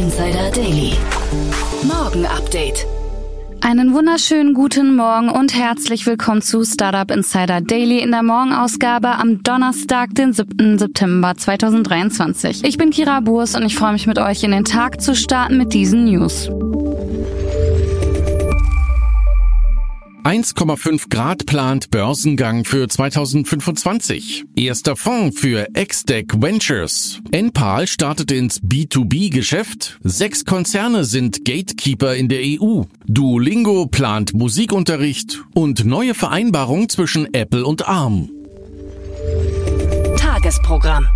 Insider Daily. Morgen Update. Einen wunderschönen guten Morgen und herzlich willkommen zu Startup Insider Daily in der Morgenausgabe am Donnerstag, den 7. September 2023. Ich bin Kira Burs und ich freue mich mit euch in den Tag zu starten mit diesen News. 1,5 Grad plant Börsengang für 2025. Erster Fonds für XDeck Ventures. Enpal startet ins B2B-Geschäft. Sechs Konzerne sind Gatekeeper in der EU. Duolingo plant Musikunterricht und neue Vereinbarung zwischen Apple und ARM. Tagesprogramm.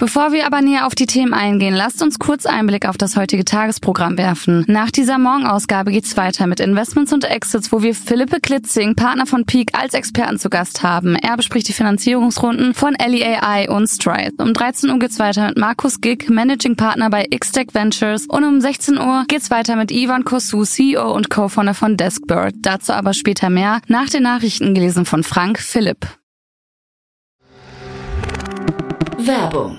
Bevor wir aber näher auf die Themen eingehen, lasst uns kurz einen Blick auf das heutige Tagesprogramm werfen. Nach dieser Morgenausgabe geht's weiter mit Investments und Exits, wo wir Philippe Klitzing, Partner von Peak, als Experten zu Gast haben. Er bespricht die Finanzierungsrunden von LEAI und Stride. Um 13 Uhr geht's weiter mit Markus Gick, Managing Partner bei XTech Ventures. Und um 16 Uhr geht's weiter mit Ivan Kosu, CEO und Co-Founder von Deskbird. Dazu aber später mehr, nach den Nachrichten gelesen von Frank Philipp. Werbung.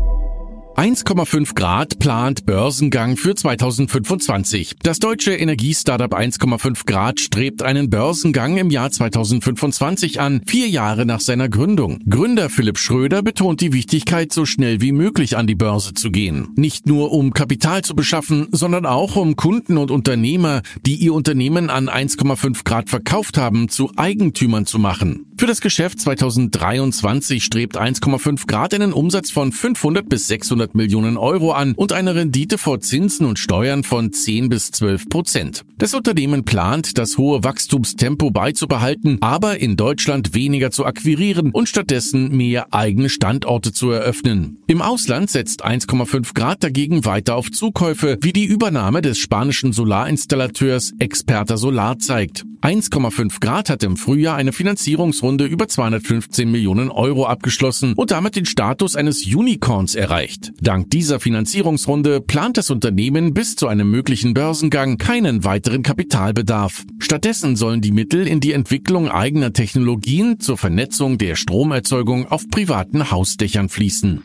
1,5 Grad plant Börsengang für 2025. Das deutsche Energiestartup 1,5 Grad strebt einen Börsengang im Jahr 2025 an, vier Jahre nach seiner Gründung. Gründer Philipp Schröder betont die Wichtigkeit, so schnell wie möglich an die Börse zu gehen. Nicht nur um Kapital zu beschaffen, sondern auch um Kunden und Unternehmer, die ihr Unternehmen an 1,5 Grad verkauft haben, zu Eigentümern zu machen. Für das Geschäft 2023 strebt 1,5 Grad einen Umsatz von 500 bis 600 Millionen Euro an und eine Rendite vor Zinsen und Steuern von 10 bis 12 Prozent. Das Unternehmen plant, das hohe Wachstumstempo beizubehalten, aber in Deutschland weniger zu akquirieren und stattdessen mehr eigene Standorte zu eröffnen. Im Ausland setzt 1,5 Grad dagegen weiter auf Zukäufe, wie die Übernahme des spanischen Solarinstallateurs Experta Solar zeigt. 1,5 Grad hat im Frühjahr eine Finanzierungsrunde über 215 Millionen Euro abgeschlossen und damit den Status eines Unicorns erreicht. Dank dieser Finanzierungsrunde plant das Unternehmen bis zu einem möglichen Börsengang keinen weiteren Kapitalbedarf. Stattdessen sollen die Mittel in die Entwicklung eigener Technologien zur Vernetzung der Stromerzeugung auf privaten Hausdächern fließen.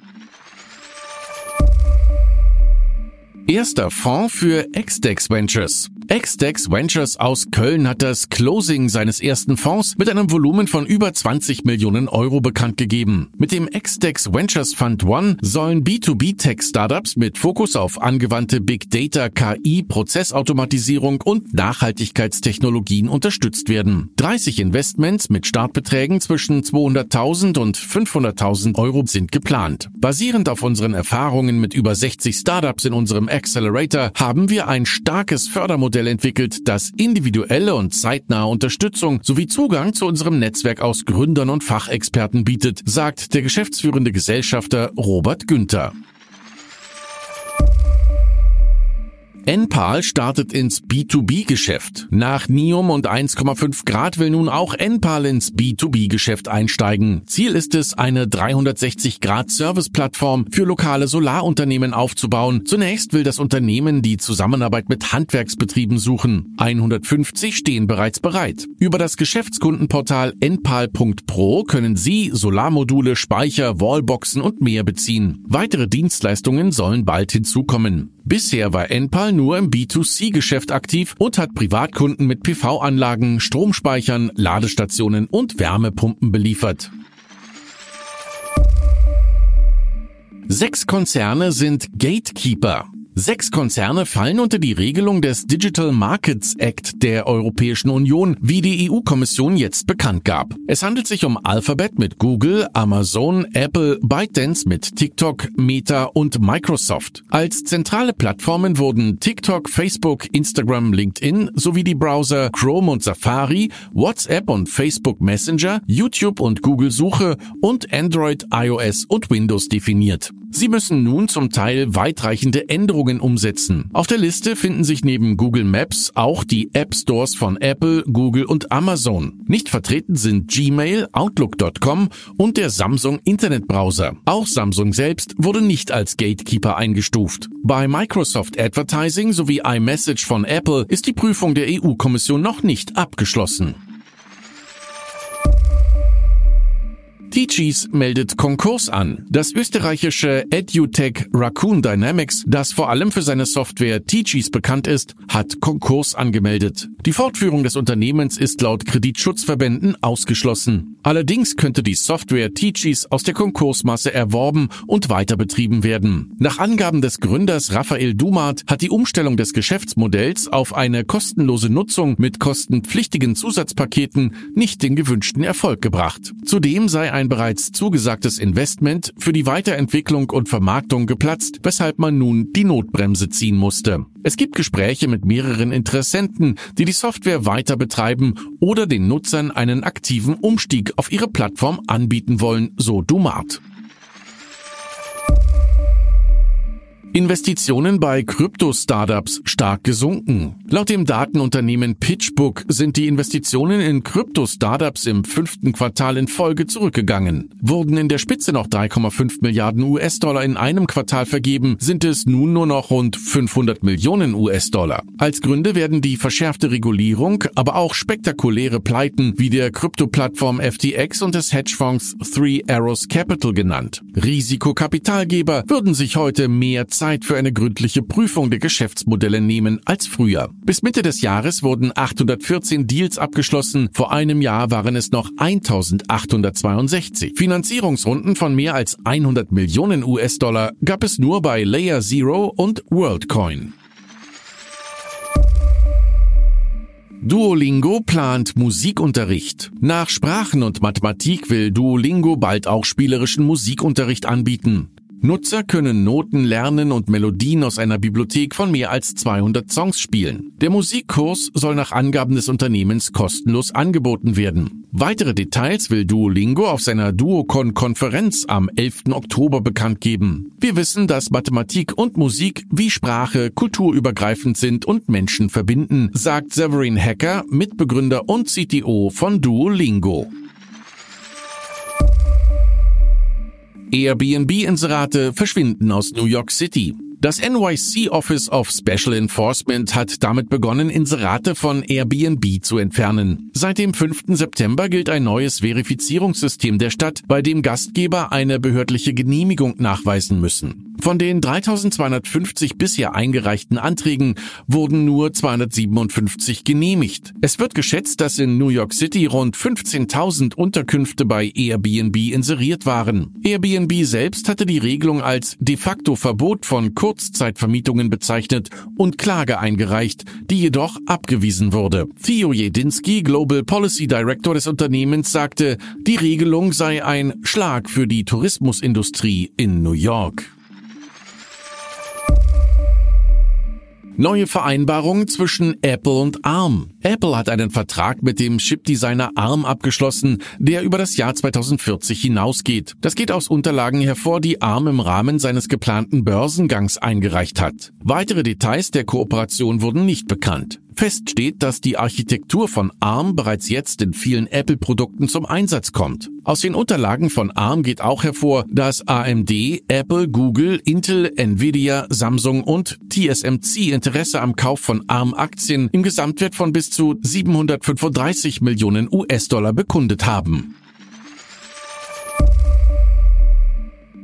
Erster Fonds für XDex Ventures. XDex Ventures aus Köln hat das Closing seines ersten Fonds mit einem Volumen von über 20 Millionen Euro bekannt gegeben. Mit dem XDex Ventures Fund One sollen B2B-Tech-Startups mit Fokus auf angewandte Big Data, KI, Prozessautomatisierung und Nachhaltigkeitstechnologien unterstützt werden. 30 Investments mit Startbeträgen zwischen 200.000 und 500.000 Euro sind geplant. Basierend auf unseren Erfahrungen mit über 60 Startups in unserem Accelerator haben wir ein starkes Fördermodell entwickelt, das individuelle und zeitnahe Unterstützung sowie Zugang zu unserem Netzwerk aus Gründern und Fachexperten bietet, sagt der geschäftsführende Gesellschafter Robert Günther. Enpal startet ins B2B-Geschäft. Nach Nium und 1,5 Grad will nun auch Enpal ins B2B-Geschäft einsteigen. Ziel ist es, eine 360-Grad-Service-Plattform für lokale Solarunternehmen aufzubauen. Zunächst will das Unternehmen die Zusammenarbeit mit Handwerksbetrieben suchen. 150 stehen bereits bereit. Über das Geschäftskundenportal enpal.pro können Sie Solarmodule, Speicher, Wallboxen und mehr beziehen. Weitere Dienstleistungen sollen bald hinzukommen. Bisher war Enpal nur im B2C-Geschäft aktiv und hat Privatkunden mit PV-Anlagen, Stromspeichern, Ladestationen und Wärmepumpen beliefert. Sechs Konzerne sind Gatekeeper. Sechs Konzerne fallen unter die Regelung des Digital Markets Act der Europäischen Union, wie die EU-Kommission jetzt bekannt gab. Es handelt sich um Alphabet mit Google, Amazon, Apple, ByteDance mit TikTok, Meta und Microsoft. Als zentrale Plattformen wurden TikTok, Facebook, Instagram, LinkedIn sowie die Browser Chrome und Safari, WhatsApp und Facebook Messenger, YouTube und Google Suche und Android, iOS und Windows definiert. Sie müssen nun zum Teil weitreichende Änderungen umsetzen. Auf der Liste finden sich neben Google Maps auch die App Stores von Apple, Google und Amazon. Nicht vertreten sind Gmail, Outlook.com und der Samsung Internetbrowser. Auch Samsung selbst wurde nicht als Gatekeeper eingestuft. Bei Microsoft Advertising sowie iMessage von Apple ist die Prüfung der EU-Kommission noch nicht abgeschlossen. Teachees meldet Konkurs an. Das österreichische EduTech Raccoon Dynamics, das vor allem für seine Software Teachees bekannt ist, hat Konkurs angemeldet. Die Fortführung des Unternehmens ist laut Kreditschutzverbänden ausgeschlossen. Allerdings könnte die Software Teachees aus der Konkursmasse erworben und weiter betrieben werden. Nach Angaben des Gründers Raphael Dumat hat die Umstellung des Geschäftsmodells auf eine kostenlose Nutzung mit kostenpflichtigen Zusatzpaketen nicht den gewünschten Erfolg gebracht. Zudem sei ein bereits zugesagtes Investment für die Weiterentwicklung und Vermarktung geplatzt, weshalb man nun die Notbremse ziehen musste. Es gibt Gespräche mit mehreren Interessenten, die die Software weiter betreiben oder den Nutzern einen aktiven Umstieg auf ihre Plattform anbieten wollen, so Dumat. Investitionen bei Krypto-Startups stark gesunken. Laut dem Datenunternehmen PitchBook sind die Investitionen in Krypto-Startups im fünften Quartal in Folge zurückgegangen. Wurden in der Spitze noch 3,5 Milliarden US-Dollar in einem Quartal vergeben, sind es nun nur noch rund 500 Millionen US-Dollar. Als Gründe werden die verschärfte Regulierung, aber auch spektakuläre Pleiten wie der Krypto-Plattform FTX und des Hedgefonds Three Arrows Capital genannt. Risikokapitalgeber würden sich heute mehr Zeit Zeit für eine gründliche Prüfung der Geschäftsmodelle nehmen als früher. Bis Mitte des Jahres wurden 814 Deals abgeschlossen, vor einem Jahr waren es noch 1862. Finanzierungsrunden von mehr als 100 Millionen US-Dollar gab es nur bei Layer Zero und WorldCoin. Duolingo plant Musikunterricht. Nach Sprachen und Mathematik will Duolingo bald auch spielerischen Musikunterricht anbieten. Nutzer können Noten lernen und Melodien aus einer Bibliothek von mehr als 200 Songs spielen. Der Musikkurs soll nach Angaben des Unternehmens kostenlos angeboten werden. Weitere Details will Duolingo auf seiner Duocon-Konferenz am 11. Oktober bekannt geben. Wir wissen, dass Mathematik und Musik wie Sprache kulturübergreifend sind und Menschen verbinden, sagt Severin Hacker, Mitbegründer und CTO von Duolingo. Airbnb-Inserate verschwinden aus New York City. Das NYC Office of Special Enforcement hat damit begonnen, Inserate von Airbnb zu entfernen. Seit dem 5. September gilt ein neues Verifizierungssystem der Stadt, bei dem Gastgeber eine behördliche Genehmigung nachweisen müssen. Von den 3250 bisher eingereichten Anträgen wurden nur 257 genehmigt. Es wird geschätzt, dass in New York City rund 15.000 Unterkünfte bei Airbnb inseriert waren. Airbnb selbst hatte die Regelung als de facto Verbot von Kurzzeitvermietungen bezeichnet und Klage eingereicht, die jedoch abgewiesen wurde. Theo Jedinski, Global Policy Director des Unternehmens, sagte, die Regelung sei ein Schlag für die Tourismusindustrie in New York. Neue Vereinbarung zwischen Apple und ARM. Apple hat einen Vertrag mit dem Chipdesigner ARM abgeschlossen, der über das Jahr 2040 hinausgeht. Das geht aus Unterlagen hervor, die ARM im Rahmen seines geplanten Börsengangs eingereicht hat. Weitere Details der Kooperation wurden nicht bekannt. Fest steht, dass die Architektur von ARM bereits jetzt in vielen Apple-Produkten zum Einsatz kommt. Aus den Unterlagen von ARM geht auch hervor, dass AMD, Apple, Google, Intel, Nvidia, Samsung und TSMC Interesse am Kauf von ARM-Aktien im Gesamtwert von bis zu 735 Millionen US-Dollar bekundet haben.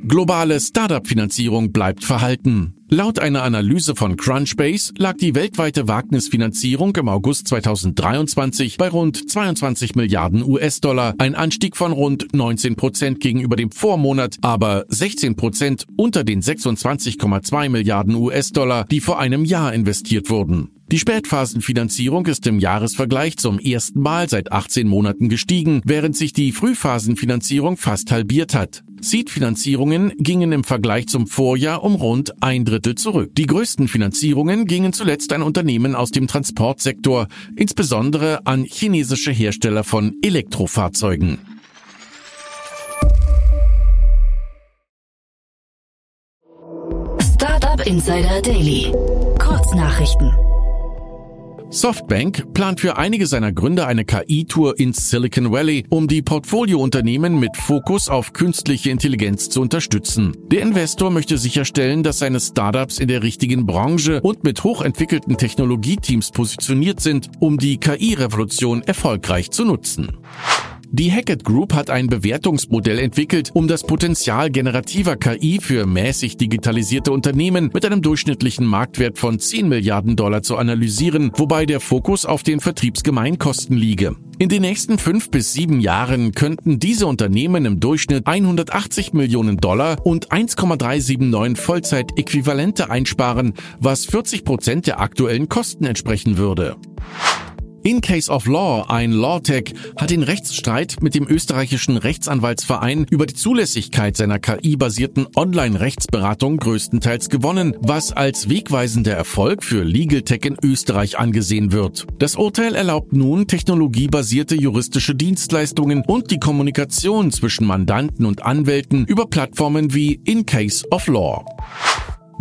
Globale Startup-Finanzierung bleibt verhalten. Laut einer Analyse von Crunchbase lag die weltweite Wagnisfinanzierung im August 2023 bei rund 22 Milliarden US-Dollar, ein Anstieg von rund 19 Prozent gegenüber dem Vormonat, aber 16 Prozent unter den 26,2 Milliarden US-Dollar, die vor einem Jahr investiert wurden. Die Spätphasenfinanzierung ist im Jahresvergleich zum ersten Mal seit 18 Monaten gestiegen, während sich die Frühphasenfinanzierung fast halbiert hat. Seed-Finanzierungen gingen im Vergleich zum Vorjahr um rund ein Drittel zurück. Die größten Finanzierungen gingen zuletzt an Unternehmen aus dem Transportsektor, insbesondere an chinesische Hersteller von Elektrofahrzeugen. Startup Insider Daily. Kurznachrichten. Softbank plant für einige seiner Gründer eine KI-Tour ins Silicon Valley, um die Portfoliounternehmen mit Fokus auf künstliche Intelligenz zu unterstützen. Der Investor möchte sicherstellen, dass seine Startups in der richtigen Branche und mit hochentwickelten Technologieteams positioniert sind, um die KI-Revolution erfolgreich zu nutzen. Die Hackett Group hat ein Bewertungsmodell entwickelt, um das Potenzial generativer KI für mäßig digitalisierte Unternehmen mit einem durchschnittlichen Marktwert von 10 Milliarden Dollar zu analysieren, wobei der Fokus auf den Vertriebsgemeinkosten liege. In den nächsten fünf bis sieben Jahren könnten diese Unternehmen im Durchschnitt 180 Millionen Dollar und 1,379 Vollzeitäquivalente einsparen, was 40 Prozent der aktuellen Kosten entsprechen würde. In Case of Law, ein Lawtech, hat den Rechtsstreit mit dem österreichischen Rechtsanwaltsverein über die Zulässigkeit seiner KI-basierten Online-Rechtsberatung größtenteils gewonnen, was als wegweisender Erfolg für Legal Tech in Österreich angesehen wird. Das Urteil erlaubt nun technologiebasierte juristische Dienstleistungen und die Kommunikation zwischen Mandanten und Anwälten über Plattformen wie In Case of Law.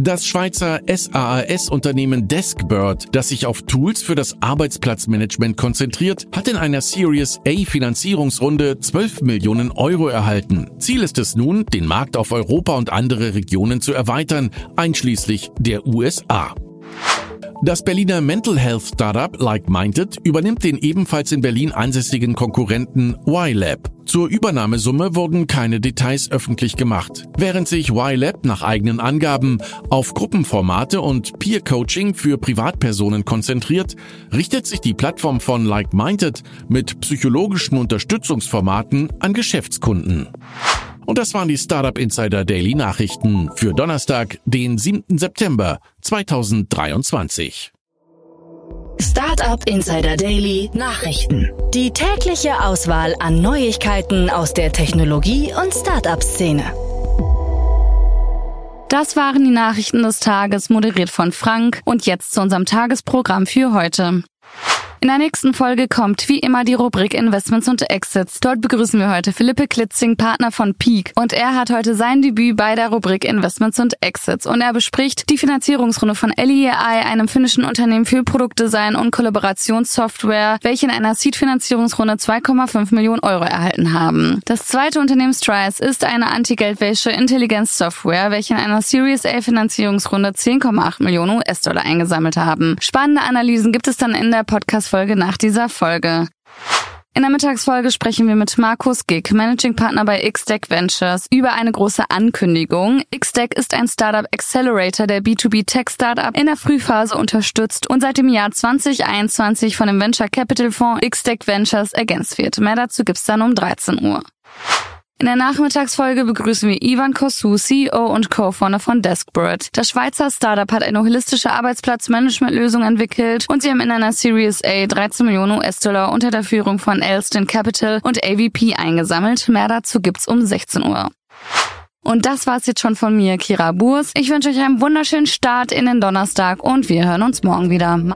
Das Schweizer SaaS-Unternehmen Deskbird, das sich auf Tools für das Arbeitsplatzmanagement konzentriert, hat in einer Series A Finanzierungsrunde 12 Millionen Euro erhalten. Ziel ist es nun, den Markt auf Europa und andere Regionen zu erweitern, einschließlich der USA. Das Berliner Mental Health Startup Like Minded übernimmt den ebenfalls in Berlin ansässigen Konkurrenten YLab. Zur Übernahmesumme wurden keine Details öffentlich gemacht. Während sich YLab nach eigenen Angaben auf Gruppenformate und Peer-Coaching für Privatpersonen konzentriert, richtet sich die Plattform von Like Minded mit psychologischen Unterstützungsformaten an Geschäftskunden. Und das waren die Startup Insider Daily Nachrichten für Donnerstag, den 7. September 2023. Startup Insider Daily Nachrichten. Die tägliche Auswahl an Neuigkeiten aus der Technologie- und Startup-Szene. Das waren die Nachrichten des Tages, moderiert von Frank. Und jetzt zu unserem Tagesprogramm für heute. In der nächsten Folge kommt wie immer die Rubrik Investments und Exits. Dort begrüßen wir heute Philippe Klitzing, Partner von Peak. Und er hat heute sein Debüt bei der Rubrik Investments und Exits. Und er bespricht die Finanzierungsrunde von LEI, einem finnischen Unternehmen für Produktdesign und Kollaborationssoftware, welche in einer Seed-Finanzierungsrunde 2,5 Millionen Euro erhalten haben. Das zweite Unternehmen Strice ist eine Anti-Geldwäsche Intelligenzsoftware, welche in einer Series A Finanzierungsrunde 10,8 Millionen US-Dollar eingesammelt haben. Spannende Analysen gibt es dann in der Podcast Folge nach dieser Folge. In der Mittagsfolge sprechen wir mit Markus Gick, Managing Partner bei XDeck Ventures, über eine große Ankündigung. XDeck ist ein Startup Accelerator, der B2B Tech Startup in der Frühphase unterstützt und seit dem Jahr 2021 von dem Venture Capital Fonds XDeck Ventures ergänzt wird. Mehr dazu gibt's dann um 13 Uhr. In der Nachmittagsfolge begrüßen wir Ivan Kosu, CEO und Co-Founder von Deskbird. Das Schweizer Startup hat eine holistische Arbeitsplatzmanagementlösung entwickelt und sie haben in einer Series A 13 Millionen US-Dollar unter der Führung von Elston Capital und AVP eingesammelt. Mehr dazu gibt's um 16 Uhr. Und das war's jetzt schon von mir, Kira Burs. Ich wünsche euch einen wunderschönen Start in den Donnerstag und wir hören uns morgen wieder.